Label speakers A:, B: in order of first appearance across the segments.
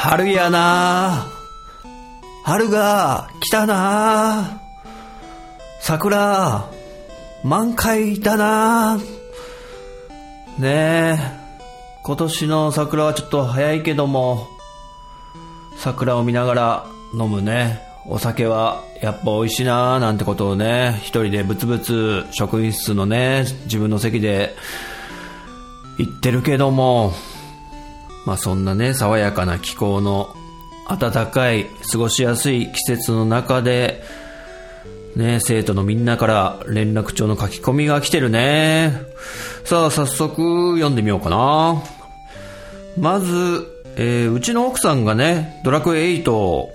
A: 春やな。春が来たな。桜満開だな。ねえ今年の桜はちょっと早いけども桜を見ながら飲むね。お酒はやっぱ美味しいななんてことをね一人でブツブツ職員室のね自分の席で言ってるけども。まあそんなね、爽やかな気候の暖かい、過ごしやすい季節の中で、ね、生徒のみんなから連絡帳の書き込みが来てるね。さあ、早速読んでみようかな。まず、えー、うちの奥さんがね、ドラクエ8を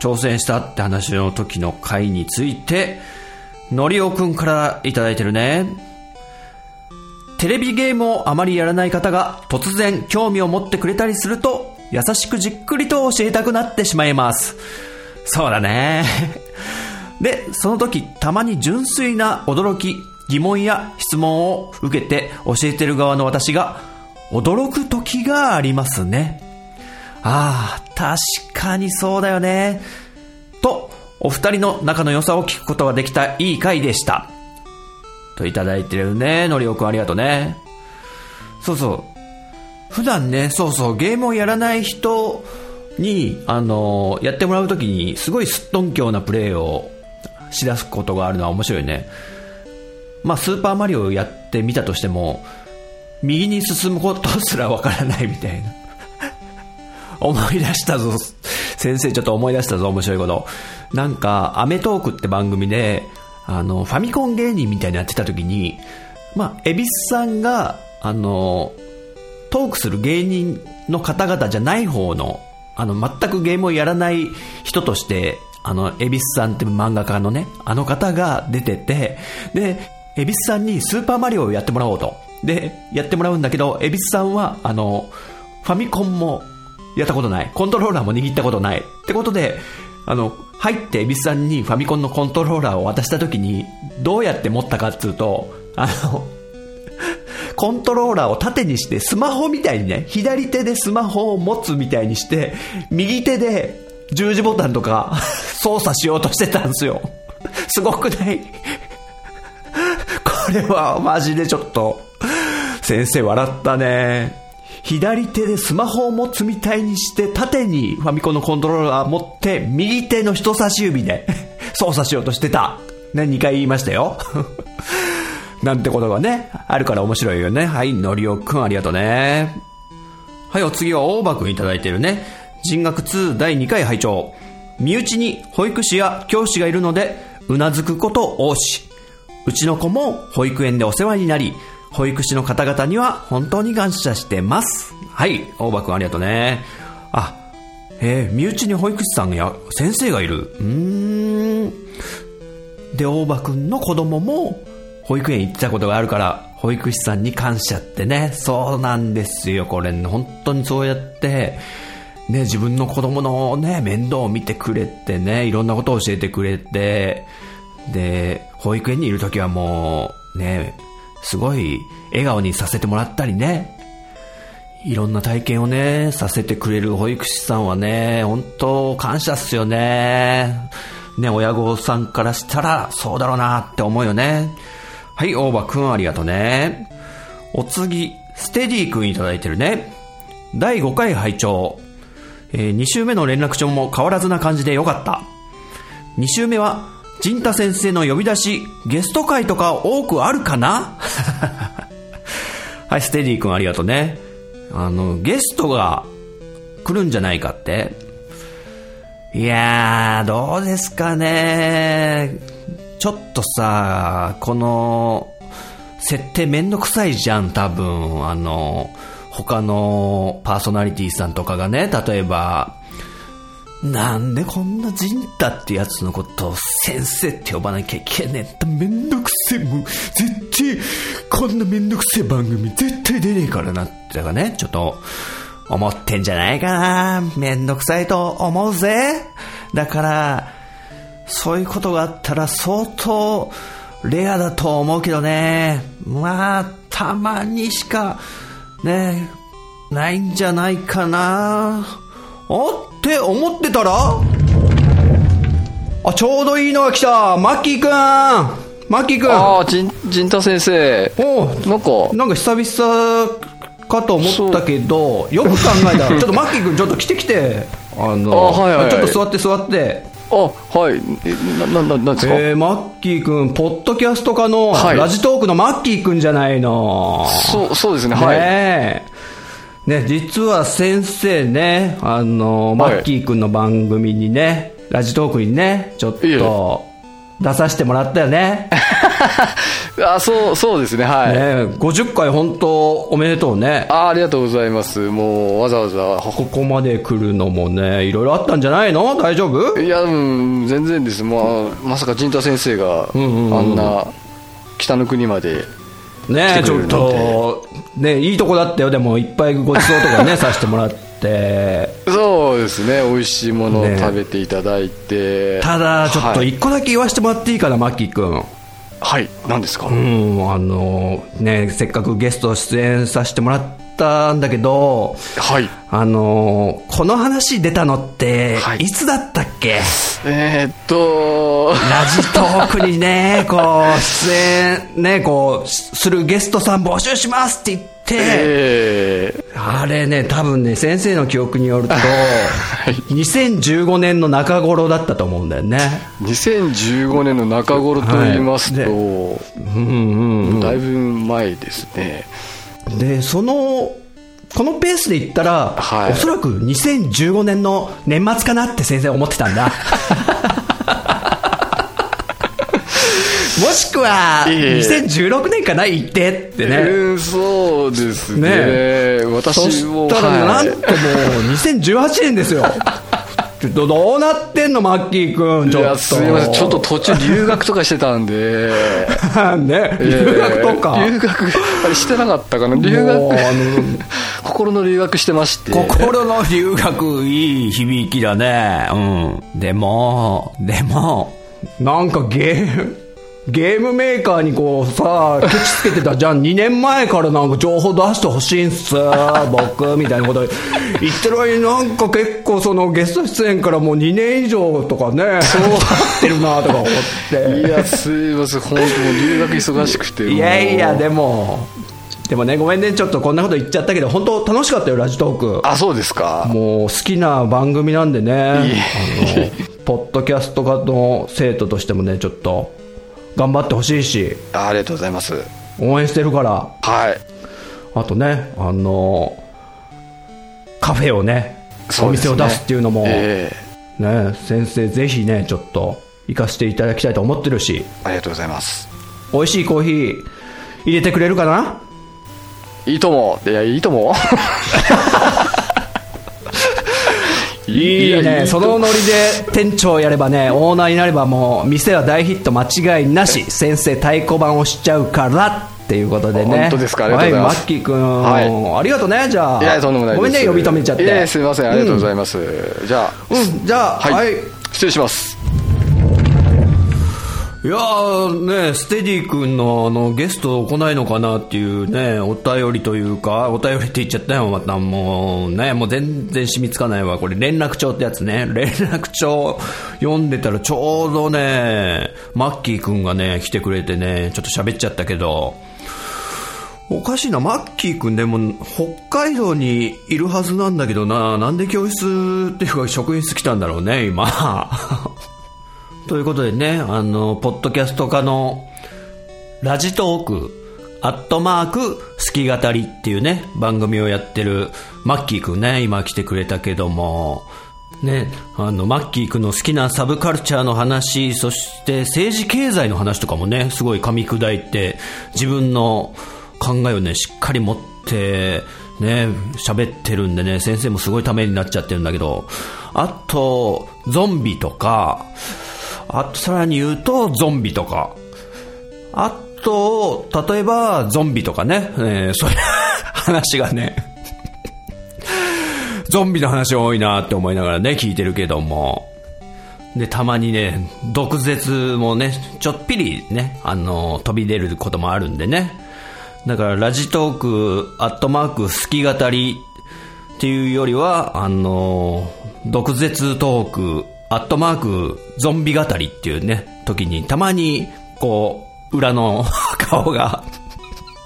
A: 挑戦したって話の時の回について、のりおくんからいただいてるね。テレビゲームをあまりやらない方が突然興味を持ってくれたりすると優しくじっくりと教えたくなってしまいます。そうだね。で、その時たまに純粋な驚き、疑問や質問を受けて教えてる側の私が驚く時がありますね。ああ、確かにそうだよね。と、お二人の仲の良さを聞くことができたいい回でした。といただいてるね。のりおくんありがとうね。そうそう。普段ね、そうそう、ゲームをやらない人に、あのやってもらうときに、すごいすっとんきょうなプレイをしだすことがあるのは面白いね。まあ、スーパーマリオをやってみたとしても、右に進むことすらわからないみたいな。思い出したぞ。先生ちょっと思い出したぞ、面白いこと。なんか、アメトークって番組で、あの、ファミコン芸人みたいにやってた時に、まあ、恵比寿さんが、あの、トークする芸人の方々じゃない方の、あの、全くゲームをやらない人として、あの、恵比寿さんって漫画家のね、あの方が出てて、で、恵比寿さんにスーパーマリオをやってもらおうと。で、やってもらうんだけど、恵比寿さんは、あの、ファミコンもやったことない。コントローラーも握ったことない。ってことで、あの、入って恵比寿さんにファミコンのコントローラーを渡した時に、どうやって持ったかっつうと、あの、コントローラーを縦にしてスマホみたいにね、左手でスマホを持つみたいにして、右手で十字ボタンとか 操作しようとしてたんですよ。すごくない？これはマジでちょっと、先生笑ったね。左手でスマホを持つみたいにして、縦にファミコンのコントローラー持って、右手の人差し指で 操作しようとしてた。ね、2回言いましたよ。なんてことがね、あるから面白いよね。はい、のりおくんありがとうね。はい、お次は大場くんいただいてるね。人学2第2回拝聴身内に保育士や教師がいるので、うなずくこと多し。うちの子も保育園でお世話になり、保育士の方々には本当に感謝してます。はい、大場くんありがとうね。あ、えー、身内に保育士さんや先生がいる。うーん。で、大場くんの子供も保育園行ってたことがあるから、保育士さんに感謝ってね。そうなんですよ、これ、ね、本当にそうやって、ね、自分の子供のね、面倒を見てくれてね、いろんなことを教えてくれて、で、保育園にいるときはもう、ね、すごい笑顔にさせてもらったりね、いろんな体験をね、させてくれる保育士さんはね、本当感謝っすよね。ね、親御さんからしたら、そうだろうなって思うよね。はい、大場くんありがとうね。お次、ステディくんいただいてるね。第5回拝聴えー、2週目の連絡帳も変わらずな感じでよかった。2週目は陣太先生の呼び出し、ゲスト会とか多くあるかな？はい、ステディ君ありがとうね。あの、ゲストが来るんじゃないかっていやー、どうですかね。ちょっとさ、この、設定めんどくさいじゃん、多分。あの、他のパーソナリティさんとかがね、例えば、なんでこんなジンタってやつのことを先生って呼ばなきゃいけねえってめんどくせえ、もう、絶対、こんなめんどくせえ番組絶対出ねえからなってかね、ちょっと、思ってんじゃないかな。めんどくさいと思うぜ。だから、そういうことがあったら相当レアだと思うけどね。まあ、たまにしか、ね、ないんじゃないかな。おって思ってたら？あ、ちょうどいいのが来たマッキーくんマッキーくん
B: ああ、じん、じんた先生。
A: おう
B: なんか、
A: なんか久々かと思ったけど、よく考えたら、ちょっとマッキー君、ちょっと来て来て、あの、
B: あはいはいはい
A: ちょっと座って座って、
B: あ、はい。えな、な、な、なんですか、
A: えー、マッキー君、ポッドキャスト家の、
B: はい
A: ラジトークのマッキー君じゃないの。
B: そう、そうですね、はい。
A: ねえ。ね、実は先生ね、あの、マ
B: はい
A: ッキー君の番組にね、ラジトークにね、ちょっと、出させてもらったよね。
B: あ、そう、そうですね、はい。
A: ね50回本当おめでとうね。
B: あありがとうございます。もう、わざわざ、
A: ここまで来るのもね、いろいろあったんじゃないの？大丈夫？
B: いや、うん、全然です。まあ、まさか陣太先生が、あんな、北の国まで、
A: ねちょっと、ねいいとこだったよ。でも、いっぱいごちそうとかね、させてもらって。
B: そうですね、美味しいものを
A: ね
B: 食べていただいて。
A: ただ、ちょっと
B: はい、
A: 一個だけ言わせてもらっていいかな、マッキーくん。
B: はい、何ですか、
A: うん、あの、ねせっかくゲスト出演させてもらったんだけど、
B: はい。
A: あの、この話出たのって
B: は、い
A: いつだったっけ、
B: えー、っと、
A: ラジトークにね、こう、出演、ね、こう、しするゲストさん募集しますって言って、
B: え
A: あれね、多分ね、先生の記憶によると、2015年の中頃だったと思うんだよね。
B: ー、2015年の中頃と言いますと、
A: はいうんうん
B: だいぶ前ですね。
A: で、その、このペースで言ったら、
B: はい
A: おそらく2015年の年末かなって先生思ってたんだ。もしくは、
B: いえいえ
A: 2016年かな言ってってね。
B: うん、そうですね。
A: ねそ
B: 私も、
A: したら、
B: はい
A: なんともう2018年ですよ。ちょっとどうなってんの、マッキーくん、ちょっと。
B: いや、すみません。ちょっと途中留学とかしてたんで。
A: ね、留学とか。
B: えー留学、あれしてなかったかな？留学、
A: の
B: 心の留学してまして。
A: 心の留学いい響きだね。うん。でも、でも、なんかゲーム、ゲームメーカーにこうさ、ケチつけてたじゃん。2年前からなんか情報出してほしいんす、僕、みたいなこと言ってる間になんか結構そのゲスト出演からもう2年以上とかね、そうなってるなとか思って。
B: いや、すみません。本当もう留学忙しくて。
A: いやいや、でも、でもね、ごめんね、ちょっとこんなこと言っちゃったけど、本当楽しかったよ、ラジトーク。
B: あ、そうですか。
A: もう好きな番組なんでね、あの、ポッドキャスト科の生徒としてもね、ちょっと、頑張ってほしいし、
B: あありがとうございます。
A: 応援してるから、
B: はい。
A: あとね、あの、カフェをね、お店を出すっていうのも、
B: え
A: ね、先生ぜひね、ちょっと、行かせていただきたいと思ってるし、
B: えありがとうございます。
A: 美味しいコーヒー、入れてくれるかな？い
B: いとも。いや、いいとも。
A: いい
B: や
A: ね、そのノリで店長やればね、オーナーになればもう、店は大ヒット間違いなし、先生太鼓判をしちゃうからっていうことでね。
B: 本当ですか？ありがとうございます
A: はい、マッキー君、
B: はい
A: ありがとうね、じゃあ。
B: いや、とんでもない。
A: ごめんね、呼び止めちゃって。
B: いや、すみません。ありがとうございます。じゃあ、
A: うん、じゃあ、
B: はい、
A: はい。
B: 失礼します。
A: いやーね、ステディ君のあのゲスト来ないのかなっていうね、お便りというか、お便りって言っちゃったよ、またもうね、もう全然染みつかないわ。これ連絡帳ってやつね。連絡帳読んでたらちょうどね、マッキー君がね、来てくれてね、ちょっと喋っちゃったけど、おかしいな、マッキー君でも北海道にいるはずなんだけどな、なんで教室っていうか職員室来たんだろうね、今。ということでね、あの、ポッドキャスト化のラジトーク、アットマーク、好き語りっていうね、番組をやってるマッキーくんね、今来てくれたけども、ね、あの、マッキーくんの好きなサブカルチャーの話、そして政治経済の話とかもね、すごい噛み砕いて、自分の考えをね、しっかり持って、ね、喋ってるんでね、先生もすごいためになっちゃってるんだけど、あと、ゾンビとか、あとさらに言うと、ゾンビとか、あと、例えば、ゾンビとかね、えーそういう 話がね、ゾンビの話多いなって思いながらね、聞いてるけども。で、たまにね、毒舌もね、ちょっぴりね、あの、飛び出ることもあるんでね。だから、ラジトーク、アットマーク、好き語りっていうよりは、あの、毒舌トーク、アットマーク、ゾンビ語りっていうね、時に、たまに、こう、裏の顔が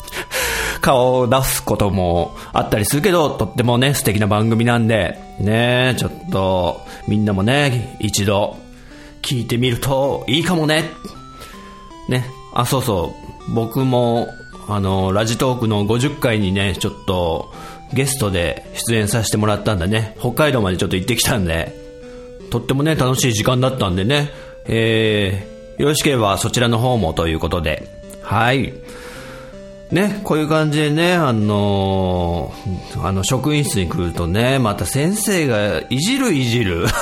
A: 顔を出すこともあったりするけど、とってもね、素敵な番組なんで、ね、ちょっと、みんなもね、一度、聞いてみるといいかもね。ね、あ、そうそう、僕も、あの、ラジトークの50回にね、ちょっと、ゲストで出演させてもらったんだね。北海道までちょっと行ってきたんで、とってもね、楽しい時間だったんでね、えー、よろしければそちらの方もということで、はい。ね、こういう感じでね、あのーあの、職員室に来るとね、また先生がいじるいじる。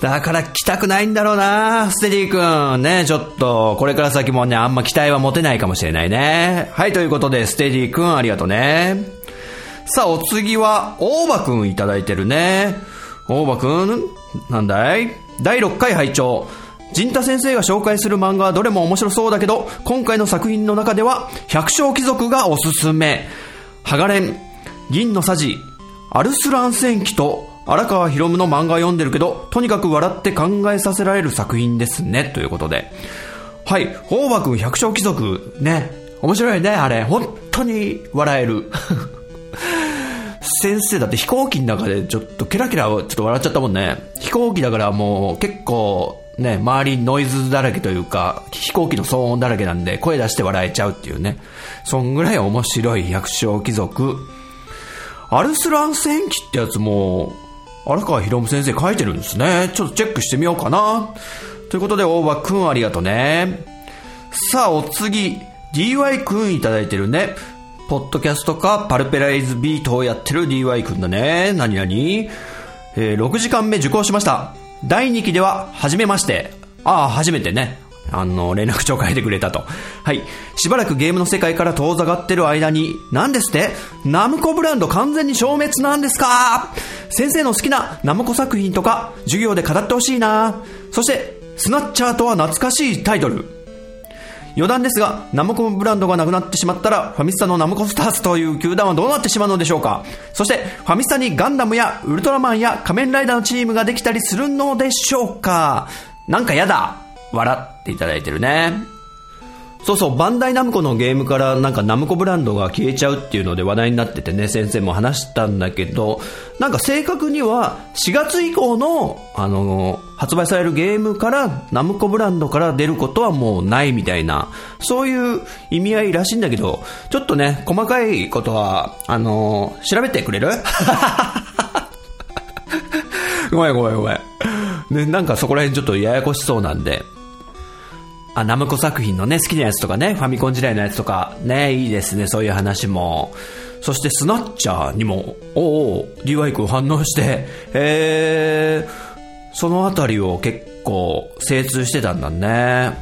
A: だから来たくないんだろうな、ステディ君。ね、ちょっと、これから先もね、あんま期待は持てないかもしれないね。はい、ということで、ステディ君ありがとうね。さあ、お次は、大場くんいただいてるね。大場くん、なんだい？第6回拝聴陣太先生が紹介する漫画はどれも面白そうだけど、今回の作品の中では、百姓貴族がおすすめ。ハガレン、銀のさじ、アルスラン戦記と、荒川博夢の漫画を読んでるけど、とにかく笑って考えさせられる作品ですね、ということで。はい、大場くん百姓貴族、ね、面白いね、あれ。本当に笑える。先生だって飛行機の中でちょっとケラケラちょっと笑っちゃったもんね。飛行機だからもう結構ね、周りノイズだらけというか、飛行機の騒音だらけなんで声出して笑えちゃうっていうね。そんぐらい面白い百姓貴族。アルスラン戦記ってやつも、荒川博夢先生書いてるんですね。ちょっとチェックしてみようかな。ということで、大場くんありがとうね。さあ、お次、DY くんいただいてるね。ポッドキャストかパルペライズビートをやってる DY くんだね。何々えー6時間目受講しました。第2期では、初めまして。ああ、初めてね。あの、連絡帳書いてくれたと。はい。しばらくゲームの世界から遠ざかってる間に、何ですって？ナムコブランド完全に消滅なんですか？先生の好きなナムコ作品とか、授業で語ってほしいなそして、スナッチャーとは懐かしいタイトル。余談ですが、ナムコブランドがなくなってしまったら、ファミスタのナムコスターズという球団はどうなってしまうのでしょうか。そして、ファミスタにガンダムやウルトラマンや仮面ライダーのチームができたりするのでしょうか。なんかやだ。笑っていただいてるね。そうそう、バンダイナムコのゲームからなんかナムコブランドが消えちゃうっていうので話題になっててね、先生も話したんだけど、なんか正確には4月以降の、あの、発売されるゲームからナムコブランドから出ることはもうないみたいな、そういう意味合いらしいんだけど、ちょっとね、細かいことは、あの、調べてくれる？ごめんごめんごめん。ね、なんかそこら辺ちょっとややこしそうなんで、あ、ナムコ作品のね、好きなやつとかね、ファミコン時代のやつとか、ね、いいですね、そういう話も。そして、スナッチャーにも、おお、DY 君反応して、えー、そのあたりを結構精通してたんだね。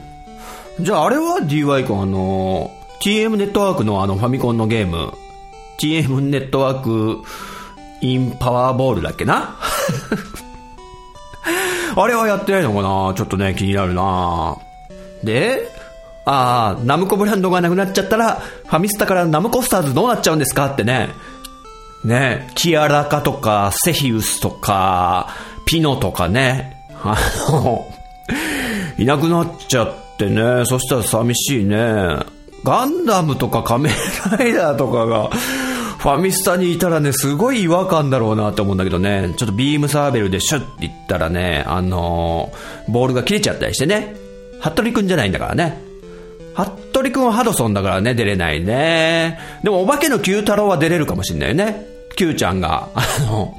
A: じゃあ、あれは DY 君、あの、TM ネットワークのあのファミコンのゲーム、TM ネットワークインパワーボールだっけな？あれはやってないのかな？ちょっとね、気になるなで、ああ、ナムコブランドがなくなっちゃったら、ファミスタからナムコスターズどうなっちゃうんですかってね。ねキアラカとか、セヒウスとか、ピノとかね。あの、いなくなっちゃってね。そしたら寂しいね。ガンダムとか仮面ライダーとかが、ファミスタにいたらね、すごい違和感だろうなって思うんだけどね。ちょっとビームサーベルでシュッっていったらね、あのボールが切れちゃったりしてね。服部くんじゃないんだからね。服部くんはハドソンだからね、出れないね。でもお化けの Q 太郎は出れるかもしんないよね。Q ちゃんが、あの、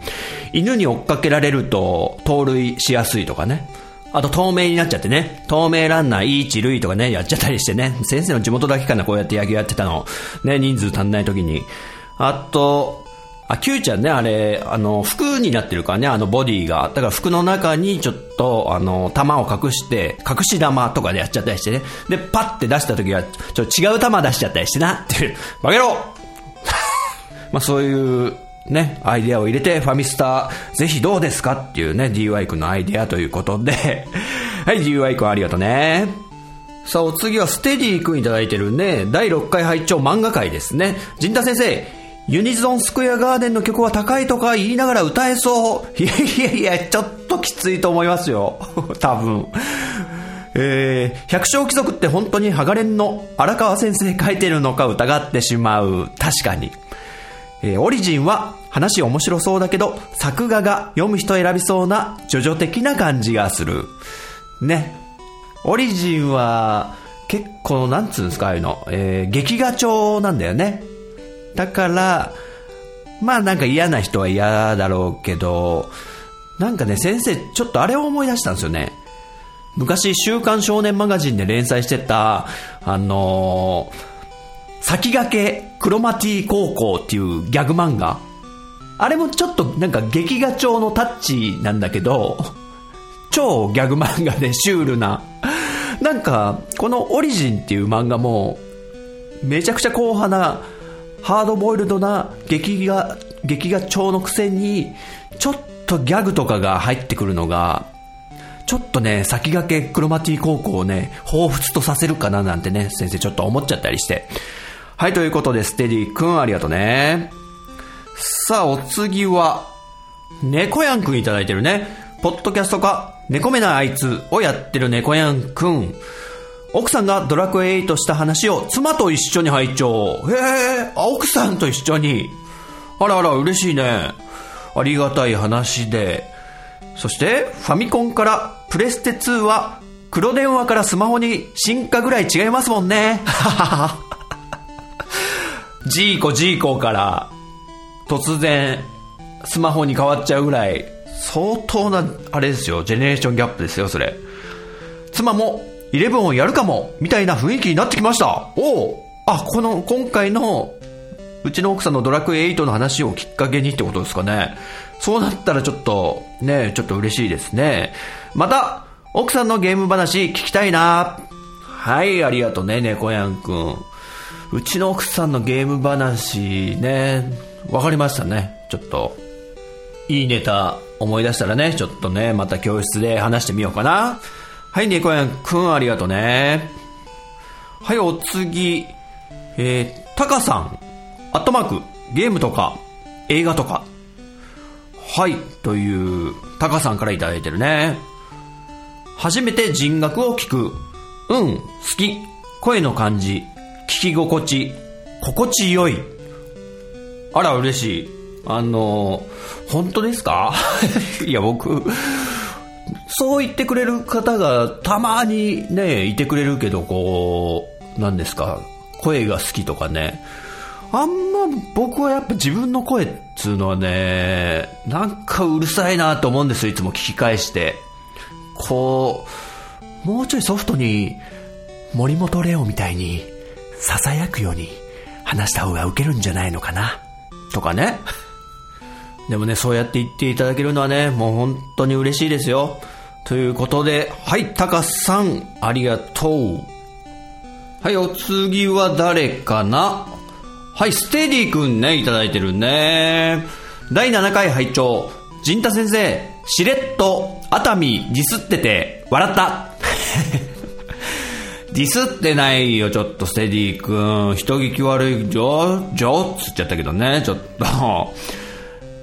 A: 犬に追っかけられると盗塁しやすいとかね。あと透明になっちゃってね。透明ランナー、いい一塁とかね、やっちゃったりしてね。先生の地元だけかな、こうやって野球やってたの。ね、人数足んない時に。あと、あ、Q ちゃんね、あれ、あの、服になってるからね、あのボディが。だから服の中にちょっと、あの、玉を隠して、隠し玉とかでやっちゃったりしてね。で、パッて出した時は、ちょっと違う玉出しちゃったりしてな、っていう。バケロ まあそういう、ね、アイデアを入れて、ファミスター、ぜひどうですかっていうね、DY 君のアイデアということで。はい、DY 君ありがとうね。さあ、お次はステディ君いただいてるね、第6回拝聴漫画会ですね。陣太先生、ユニゾンスクエアガーデンの曲は高いとか言いながら歌えそう。いやいやいや、ちょっときついと思いますよ。多分。えー、百姓貴族って本当にハガレンの荒川先生書いてるのか疑ってしまう。確かに。えーオリジンは話面白そうだけど、作画が読む人選びそうなジョジョ的な感じがする。ね。オリジンは結構なんつうんですか、ああいうの。えー劇画調なんだよね。だから、まあなんか嫌な人は嫌だろうけど、なんかね、先生、ちょっとあれを思い出したんですよね。昔、週刊少年マガジンで連載してた、あのー先駆けクロマティ高校っていうギャグ漫画。あれもちょっとなんか劇画調のタッチなんだけど、超ギャグ漫画でシュールな。なんか、このオリジンっていう漫画も、めちゃくちゃ硬派な、ハードボイルドな劇画、劇画調のくせに、ちょっとギャグとかが入ってくるのが、ちょっとね、先駆けクロマティ高校をね、彷彿とさせるかななんてね、先生ちょっと思っちゃったりして。はい、ということで、ステディくんありがとうね。さあ、お次は、猫やんくんいただいてるね。ポッドキャストか、猫目なあいつをやってる猫やんくん。奥さんがドラクエ8した話を妻と一緒に拝聴。へえ、あ奥さんと一緒に。あらあら、嬉しいね。ありがたい話で。そして、ファミコンからプレステ2は、黒電話からスマホに進化ぐらい違いますもんね。ジーコジーコから、突然、スマホに変わっちゃうぐらい、相当な、あれですよ、ジェネレーションギャップですよ、それ。妻も、11をやるかも、みたいな雰囲気になってきました。おおあ、この、今回の、うちの奥さんのドラクエ8の話をきっかけにってことですかね。そうなったらちょっと、ね、ちょっと嬉しいですね。また、奥さんのゲーム話聞きたいな。はい、ありがとうね、猫やんくん。うちの奥さんのゲーム話ね、わかりましたね。ちょっと、いいネタ思い出したらね、ちょっとね、また教室で話してみようかな。はい、猫やんくんありがとうね。はい、お次、えー、タカさん、アットマーク、ゲームとか、映画とか。はい、という、タカさんからいただいてるね。初めて人楽を聞く。うん、好き。声の感じ。聞き心地。心地よい。あら、嬉しい。あの、本当ですか？いや、僕、そう言ってくれる方がたまにね、いてくれるけど、こう、何ですか、声が好きとかね。あんま僕はやっぱ自分の声っつうのはね、なんかうるさいなと思うんですよ、いつも聞き返して。こう、もうちょいソフトに森本レオみたいに囁くように話した方がウケるんじゃないのかなとかね。でもね、そうやって言っていただけるのはね、もう本当に嬉しいですよ。ということで、はい、タカさん、ありがとう。はい、お次は誰かな？はい、ステディ君ね、いただいてるね。第7回拝聴陣太先生、しれっと熱海ディスってて、笑った。ディスってないよ、ちょっとステディ君。人聞き悪い、じょ、じょつっちゃったけどね、ちょっと。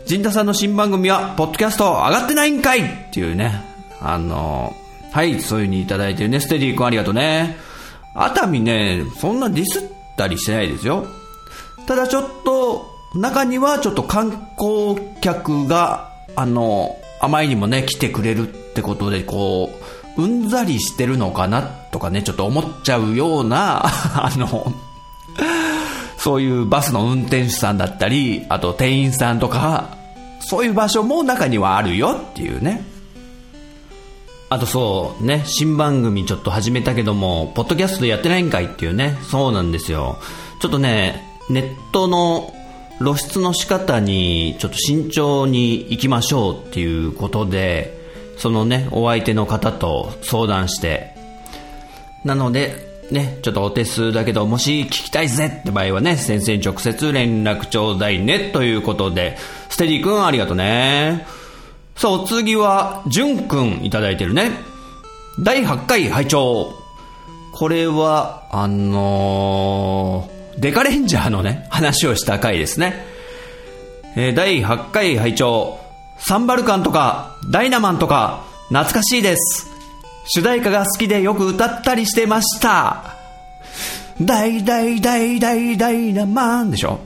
A: 陣太さんの新番組は、ポッドキャスト上がってないんかいっていうね。あの、はい、そういう風にいただいてるね。ステディ君ありがとうね。熱海ね、そんなディスったりしてないですよ。ただちょっと、中にはちょっと観光客が、あの、あまりにもね、来てくれるってことで、こう、うんざりしてるのかなとかね、ちょっと思っちゃうような、あの、そういうバスの運転手さんだったり、あと店員さんとか、そういう場所も中にはあるよっていうね。あとそうね、新番組ちょっと始めたけども、ポッドキャストやってないんかいっていうね、そうなんですよ。ちょっとね、ネットの、露出の仕方にちょっと慎重に行きましょうっていうことで、そのね、お相手の方と相談して、なので、ね、ちょっとお手数だけど、もし聞きたいぜって場合はね、先生に直接連絡ちょうだいね、ということで、ステディ君ありがとね。さあ、お次は、じゅんくんいただいてるね。第8回拝聴これは、あのー、デカレンジャーのね、話をした回ですね。えー、第8回拝聴サンバルカンとか、ダイナマンとか、懐かしいです。主題歌が好きでよく歌ったりしてました。大大大大ダイナマンでしょ？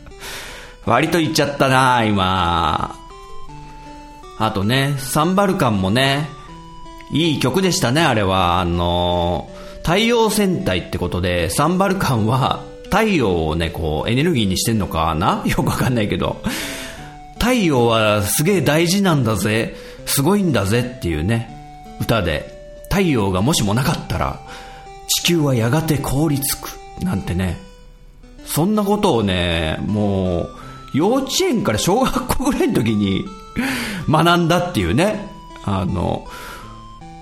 A: 割と言っちゃったな今。あとね、サンバルカンもね、いい曲でしたね、あれは。あの、太陽戦隊ってことで、サンバルカンは太陽をね、こう、エネルギーにしてんのかな？よくわかんないけど。太陽はすげえ大事なんだぜ、すごいんだぜっていうね、歌で、太陽がもしもなかったら、地球はやがて凍りつく、なんてね、そんなことをね、もう、幼稚園から小学校ぐらいの時に学んだっていうね、あの、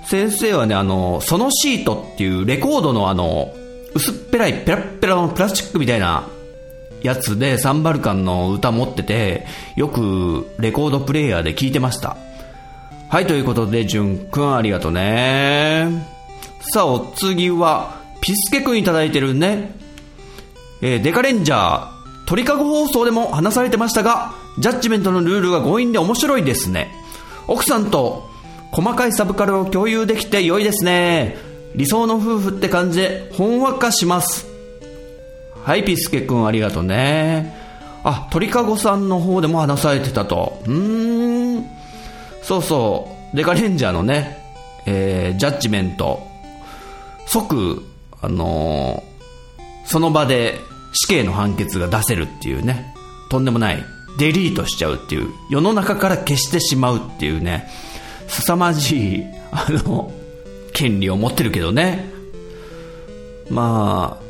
A: 先生はね、あの、そのシートっていうレコードのあの、薄っぺらいペラッペラのプラスチックみたいなやつでサンバルカンの歌持ってて、よくレコードプレイヤーで聴いてました。はい、ということで、じゅんくんありがとうね。さあ、お次は、ピスケくんいただいてるね。えー、デカレンジャー、鳥かご放送でも話されてましたが、ジャッジメントのルールが強引で面白いですね。奥さんと細かいサブカルを共有できて良いですね。理想の夫婦って感じでほんわかします。はい、ピスケくんありがとうね。あ、鳥かごさんの方でも話されてたと。うーん。そうそう、デカレンジャーのね、えー、ジャッジメント、即、あのー、その場で死刑の判決が出せるっていうね、とんでもない、デリートしちゃうっていう、世の中から消してしまうっていうね、凄まじい、あの、権利を持ってるけどね。まあ、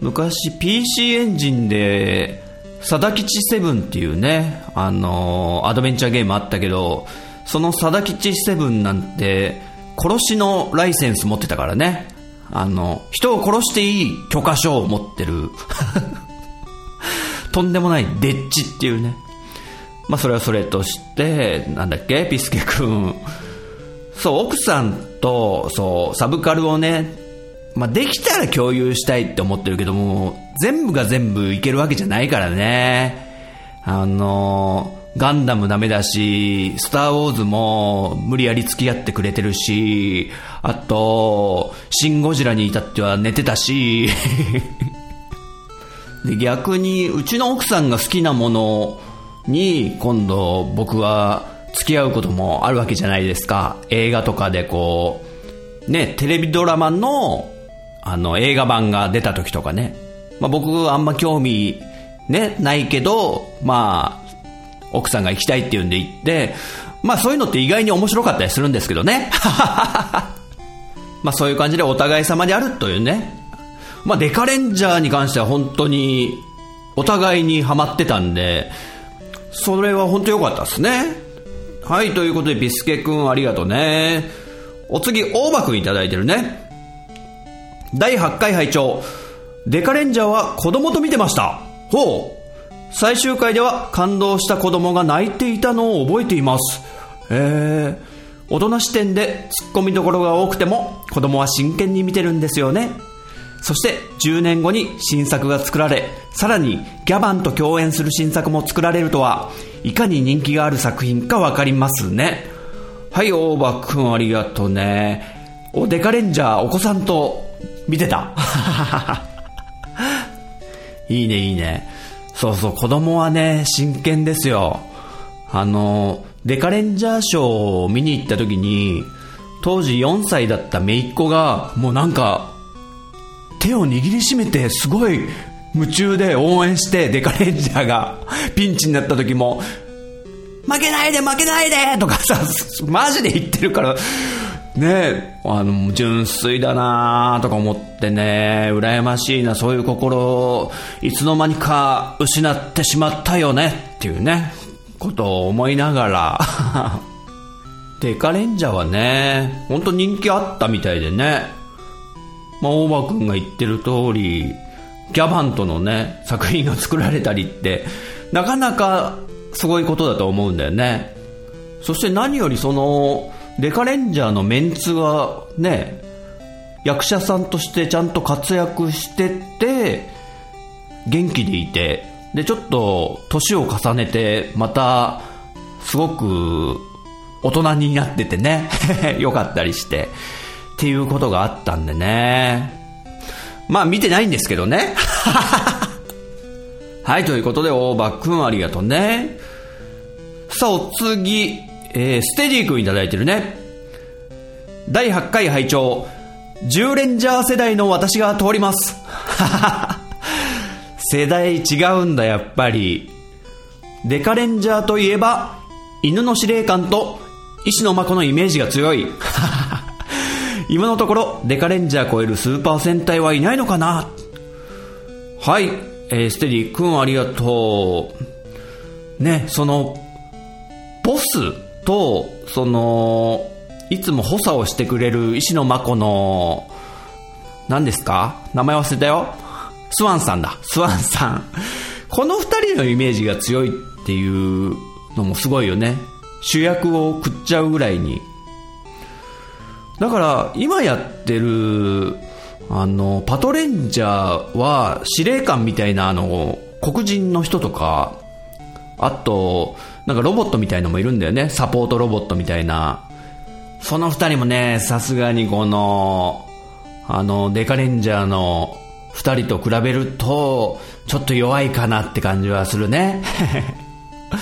A: 昔 PC エンジンで、サダ吉セブンっていうね、あのアドベンチャーゲームあったけど、その貞吉セブンなんて、殺しのライセンス持ってたからね。あの、人を殺していい許可証を持ってる。とんでもないデッチっていうね。まあそれはそれとして、なんだっけ、ピスケ君。そう、奥さんと、そう、サブカルをね、まあできたら共有したいって思ってるけども、全部が全部いけるわけじゃないからね。あのガンダムダメだし、スターウォーズも無理やり付き合ってくれてるし、あと、シン・ゴジラに至っては寝てたし、で逆にうちの奥さんが好きなものに今度僕は付き合うこともあるわけじゃないですか。映画とかでこう、ね、テレビドラマのあの映画版が出た時とかね。まあ僕あんま興味ね、ないけど、まあ奥さんが行きたいって言うんで行って、まあそういうのって意外に面白かったりするんですけどね。まあそういう感じでお互い様であるというね。まあデカレンジャーに関しては本当にお互いにハマってたんで、それは本当良かったですね。はい、ということでビスケくんありがとうね。お次、大場くんいただいてるね。第8回拝聴デカレンジャーは子供と見てました。ほう。最終回では感動した子供が泣いていたのを覚えています。えー、大人視点でツッコミどころが多くても子供は真剣に見てるんですよね。そして10年後に新作が作られ、さらにギャバンと共演する新作も作られるとは、いかに人気がある作品かわかりますね。はい、大場くんありがとうね。お、デカレンジャーお子さんと見てた。いいね、いいね。そうそう、子供はね、真剣ですよ。あの、デカレンジャーショーを見に行った時に、当時4歳だった姪っ子が、もうなんか、手を握りしめて、すごい夢中で応援して、デカレンジャーがピンチになった時も、負けないで負けないでとかさ、マジで言ってるから、ねあの、純粋だなとか思ってね、羨ましいな、そういう心を、いつの間にか失ってしまったよね、っていうね、ことを思いながら、デカレンジャーはね、ほんと人気あったみたいでね、まあ、大場くんが言ってる通り、ギャバントのね、作品が作られたりって、なかなかすごいことだと思うんだよね。そして何よりその、デカレンジャーのメンツがね、役者さんとしてちゃんと活躍してて、元気でいて、で、ちょっと年を重ねて、また、すごく大人になっててね、よかったりして、ていうことがあったんでね。まあ見てないんですけどね。はい、ということで、大場くんありがとうね。さあ、お次、えー、ステディ君いただいてるね。第8回拝聴10レンジャー世代の私が通ります。世代違うんだ、やっぱり。デカレンジャーといえば、犬の司令官と石野真子のイメージが強い。今のところ、デカレンジャー超えるスーパー戦隊はいないのかなはい、えー、ステディ君ありがとう。ね、その、ボスと、その、いつも補佐をしてくれる石野真子の、何ですか？名前忘れたよ。スワンさんだ。スワンさん。この二人のイメージが強いっていうのもすごいよね。主役を食っちゃうぐらいに。だから、今やってる、あの、パトレンジャーは司令官みたいなあの、黒人の人とか、あと、なんかロボットみたいのもいるんだよね。サポートロボットみたいな。その二人もね、さすがにこの、あの、デカレンジャーの二人と比べると、ちょっと弱いかなって感じはするね。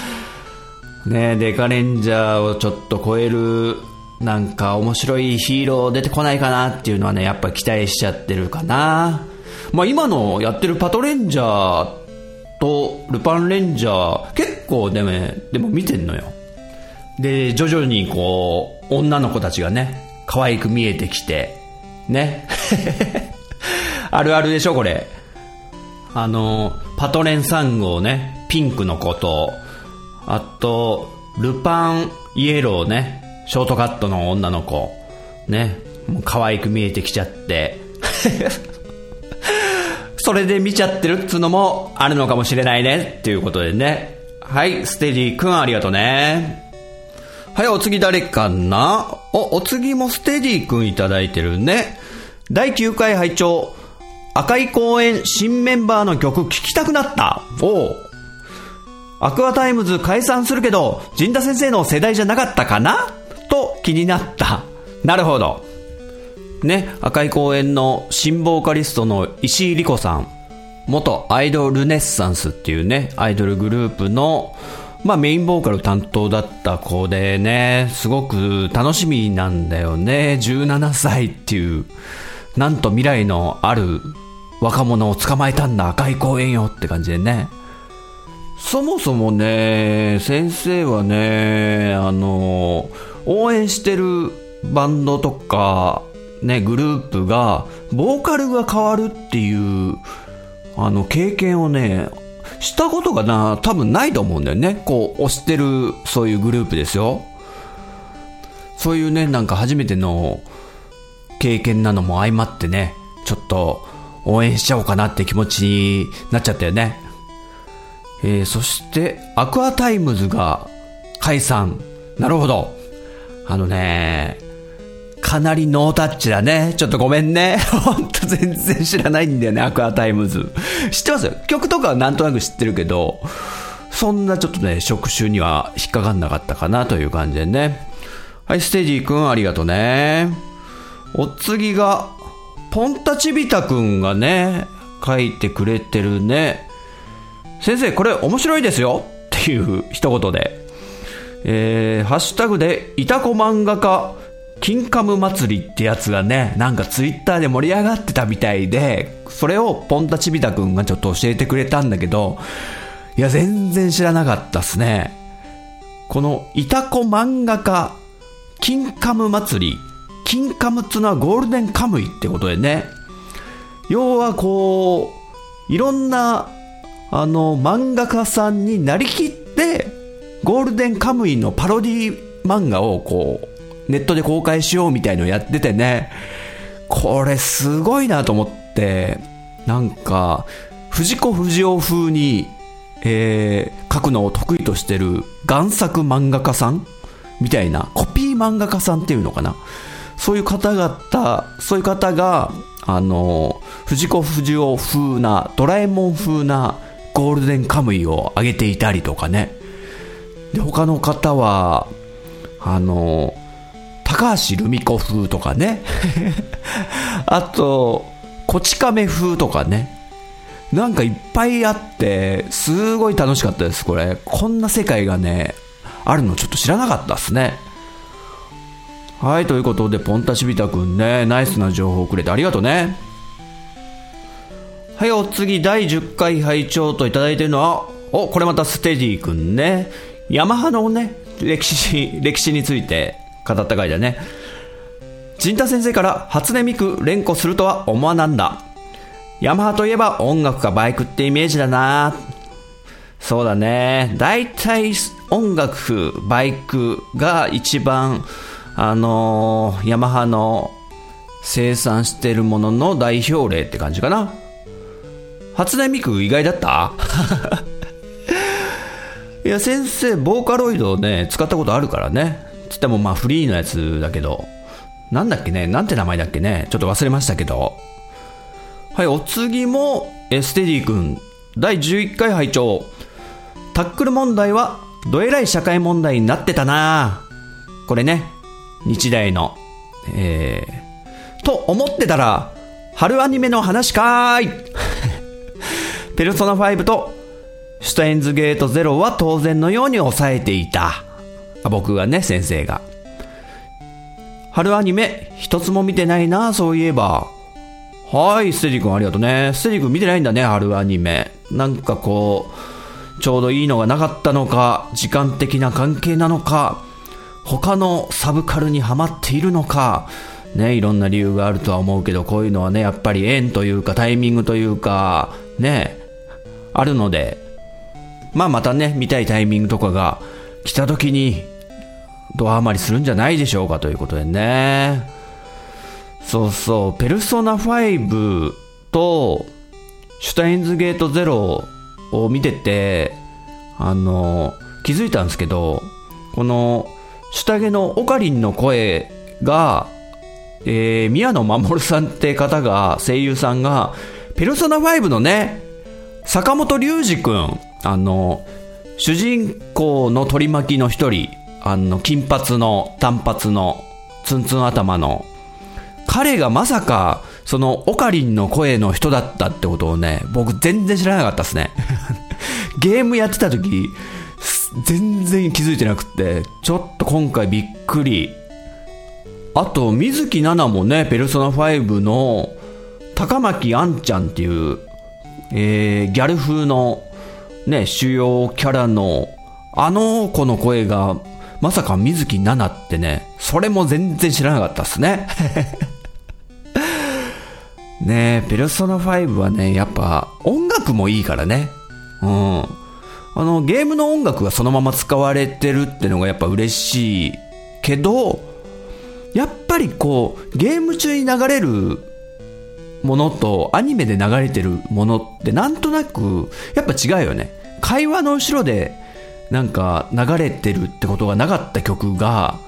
A: ねデカレンジャーをちょっと超える、なんか面白いヒーロー出てこないかなっていうのはね、やっぱ期待しちゃってるかな。まあ今のやってるパトレンジャーとルパンレンジャー、結構でも、でも見てんのよ。で、徐々にこう、女の子たちがね、可愛く見えてきて、ね。あるあるでしょ、これ。あの、パトレン3号ね、ピンクの子と、あと、ルパンイエローね、ショートカットの女の子、ね、もう可愛く見えてきちゃって、それで見ちゃってるっつうのもあるのかもしれないね、っていうことでね。はい、ステディ君ありがとうね。はい、お次誰かな？お、お次もステディ君いただいてるね。第9回拝聴赤い公園新メンバーの曲聴きたくなった。おう Aqua Timez 解散するけど、陣田先生の世代じゃなかったかな？気になった。なるほど。ね、赤い公園の新ボーカリストの石井理子さん。元アイドルネッサンスっていうね、アイドルグループの、まあメインボーカル担当だった子でね、すごく楽しみなんだよね。17歳っていう、なんと未来のある若者を捕まえたんだ赤い公園よって感じでね。そもそもね、先生はね、あの、応援してるバンドとか、ね、グループが、ボーカルが変わるっていう、あの、経験をね、したことがな、多分ないと思うんだよね。こう、推してる、そういうグループですよ。そういうね、なんか初めての経験なのも相まってね、ちょっと応援しちゃおうかなって気持ちになっちゃったよね。えー、そして、 Aqua Timez が解散。なるほど。あのね、かなりノータッチだね。ちょっとごめんね。ほんと全然知らないんだよね、 Aqua Timez。知ってます？よ。曲とかはなんとなく知ってるけど、そんなちょっとね、触手には引っかかんなかったかなという感じでね。はい、ステディくんありがとうね。お次が、ポンタチビタくんがね、書いてくれてるね。先生、これ面白いですよっていう一言で。えー、ハッシュタグで、いたこ漫画家、キンカム祭りってやつがね、なんかツイッターで盛り上がってたみたいで、それをポンタチビタくんがちょっと教えてくれたんだけど、いや、全然知らなかったっすね。この、いたこ漫画家、キンカム祭り、金カムっつうのはゴールデンカムイってことでね。要はこう、いろんな、あの、漫画家さんになりきって、ゴールデンカムイのパロディ漫画をこう、ネットで公開しようみたいのをやっててね。これすごいなと思って、なんか、藤子不二雄風に、えー、書くのを得意としてる贋作漫画家さん？みたいな、コピー漫画家さんっていうのかな？そういう方々、そういう方が、あの、藤子不二雄風な、ドラえもん風なゴールデンカムイを上げていたりとかね。で、他の方は、あの、高橋留美子風とかね。あと、こち亀風とかね。なんかいっぱいあって、すごい楽しかったです、これ。こんな世界がね、あるのちょっと知らなかったですね。はい、ということで、ポンタシビタくんね、ナイスな情報をくれてありがとうね。はい、お次、第10回拝聴といただいてるのは、お、これまたステディくんね。ヤマハのね、歴史、歴史について語った回だね。陣田先生から初音ミク連呼するとは思わなんだ。ヤマハといえば音楽かバイクってイメージだなそうだね。大体音楽、バイクが一番、あのーヤマハの生産してるものの代表例って感じかな。初音ミク意外だった？いや、先生、ボーカロイドをね、使ったことあるからね。つってもまあフリーのやつだけど。なんだっけね？なんて名前だっけね？ちょっと忘れましたけど。はい、お次も、エステディ君。第11回拝聴タックル問題は、どえらい社会問題になってたなこれね、日大の、えー、と思ってたら、春アニメの話かーい ペルソナ5と、シュタインズゲートゼロは当然のように抑えていた。僕がね、先生が。春アニメ、一つも見てないな、そういえば。はい、ステディ君ありがとうね。ステディ君見てないんだね、春アニメ。なんかこう、ちょうどいいのがなかったのか、時間的な関係なのか、他のサブカルにはまっているのか、ね、いろんな理由があるとは思うけど、こういうのはね、やっぱり縁というかタイミングというか、ね、あるので、まあまたね、見たいタイミングとかが来た時に、ドハマりするんじゃないでしょうかということでね。そうそう、ペルソナ5と、シュタインズゲートゼロを見てて、あの、気づいたんですけど、この、下着のオカリンの声が、えー、宮野守さんって方が、声優さんが、ペルソナ5のね、坂本龍二くん、あの、主人公の取り巻きの一人、あの、金髪の、短髪の、ツンツン頭の、彼がまさか、その、オカリンの声の人だったってことをね、僕全然知らなかったですね。ゲームやってた時、全然気づいてなくって、ちょっと今回びっくり。あと、水木奈々もね、ペルソナ5の、高巻あんちゃんっていう、えー、ギャル風の、ね、主要キャラの、あの子の声が、まさか水木奈々ってね、それも全然知らなかったっすね。ねえ、ペルソナ5はね、やっぱ音楽もいいからね。うん。あの、ゲームの音楽がそのまま使われてるってのがやっぱ嬉しいけど、やっぱりこう、ゲーム中に流れるものとアニメで流れてるものってなんとなく、やっぱ違うよね。会話の後ろでなんか流れてるってことがなかった曲が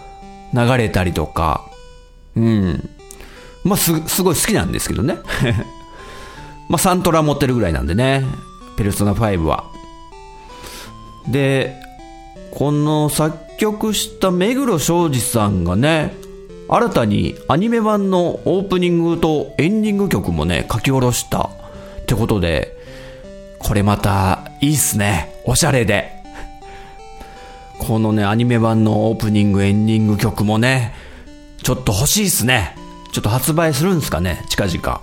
A: 流れたりとか、うん。まあ、す、すごい好きなんですけどね。まあ、サントラ持ってるぐらいなんでね。ペルソナ5は。で、この作曲した目黒昌司さんがね、新たにアニメ版のオープニングとエンディング曲もね、書き下ろしたってことで、これまたいいっすね。おしゃれで。このね、アニメ版のオープニング、エンディング曲もね、ちょっと欲しいっすね。ちょっと発売するんすかね、近々。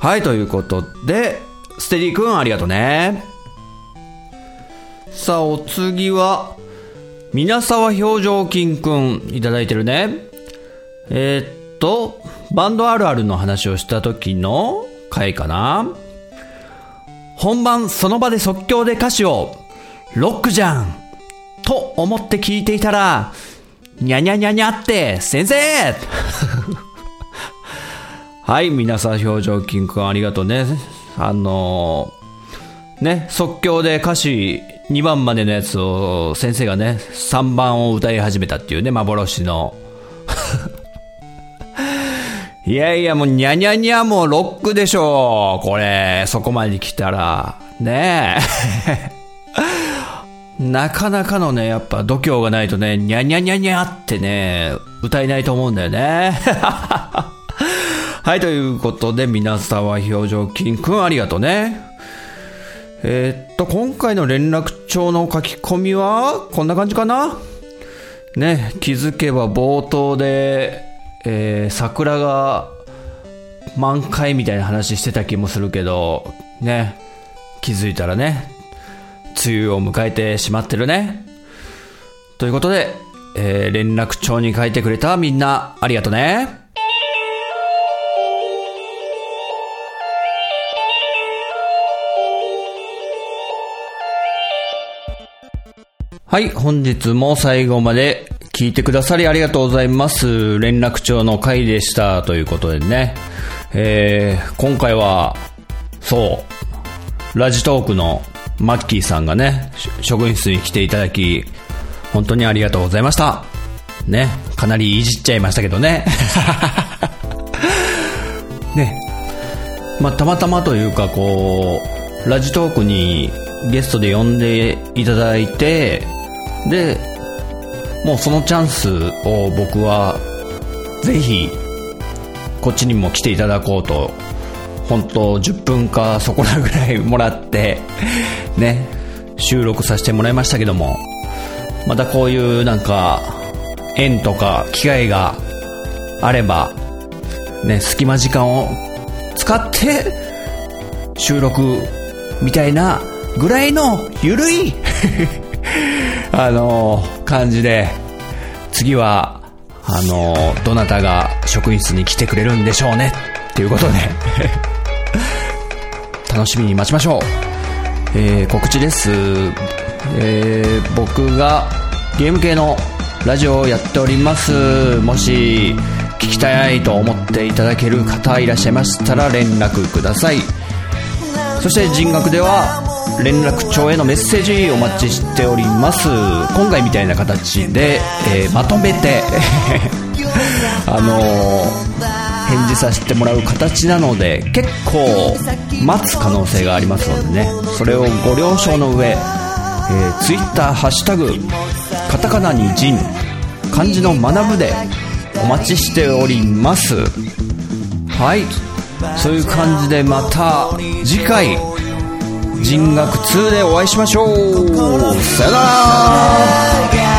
A: はい、ということで、ステディ君ありがとうね。さあ、お次は、皆沢表情筋くんいただいてるね。えーっと、バンドあるあるの話をした時の回かな本番その場で即興で歌詞を、ロックじゃんと思って聞いていたら、にゃにゃにゃにゃって、先生 はい、皆さん表情筋くんありがとうね。あのーね、即興で歌詞2番までのやつを先生がね、3番を歌い始めたっていうね、幻の。いやいや、もう、にゃにゃにゃもうロックでしょう。これ、そこまで来たら。ねえ。なかなかのね、やっぱ度胸がないとね、にゃにゃにゃにゃってね、歌えないと思うんだよね。はい、ということで、皆さんは表情筋くんありがとうね。えーっと、今回の連絡帳の書き込みは、こんな感じかなね、気づけば冒頭で、えー桜が満開みたいな話してた気もするけど、ね、気づいたらね、梅雨を迎えてしまってるね。ということで、えー連絡帳に書いてくれたみんな、ありがとね。はい、本日も最後まで聞いてくださりありがとうございます。連絡帳の回でした。ということでね。えー、今回は、そう、ラジトークのマッキーさんがね、職員室に来ていただき、本当にありがとうございました。ね、かなりいじっちゃいましたけどね。ね、まあ、たまたまというか、こう、ラジトークにゲストで呼んでいただいて、で、もうそのチャンスを僕は、ぜひ、こっちにも来ていただこうと、本当10分かそこらぐらいもらって、ね、収録させてもらいましたけども、またこういうなんか、縁とか機会があれば、ね、隙間時間を使って、収録みたいなぐらいのゆるい あの感じで次はあのどなたが職員室に来てくれるんでしょうねっていうことで 楽しみに待ちましょう、えー告知です、えー僕がゲーム系のラジオをやっております。もし聞きたいと思っていただける方いらっしゃいましたら連絡ください。そして人学では連絡帳へのメッセージお待ちしております。今回みたいな形で、えーまとめて あのー返事させてもらう形なので結構待つ可能性がありますのでね。それをご了承の上、えー、Twitter ハッシュタグカタカナに人漢字の学ぶでお待ちしております。はい。そういう感じでまた次回人学2でお会いしましょう。さよなら。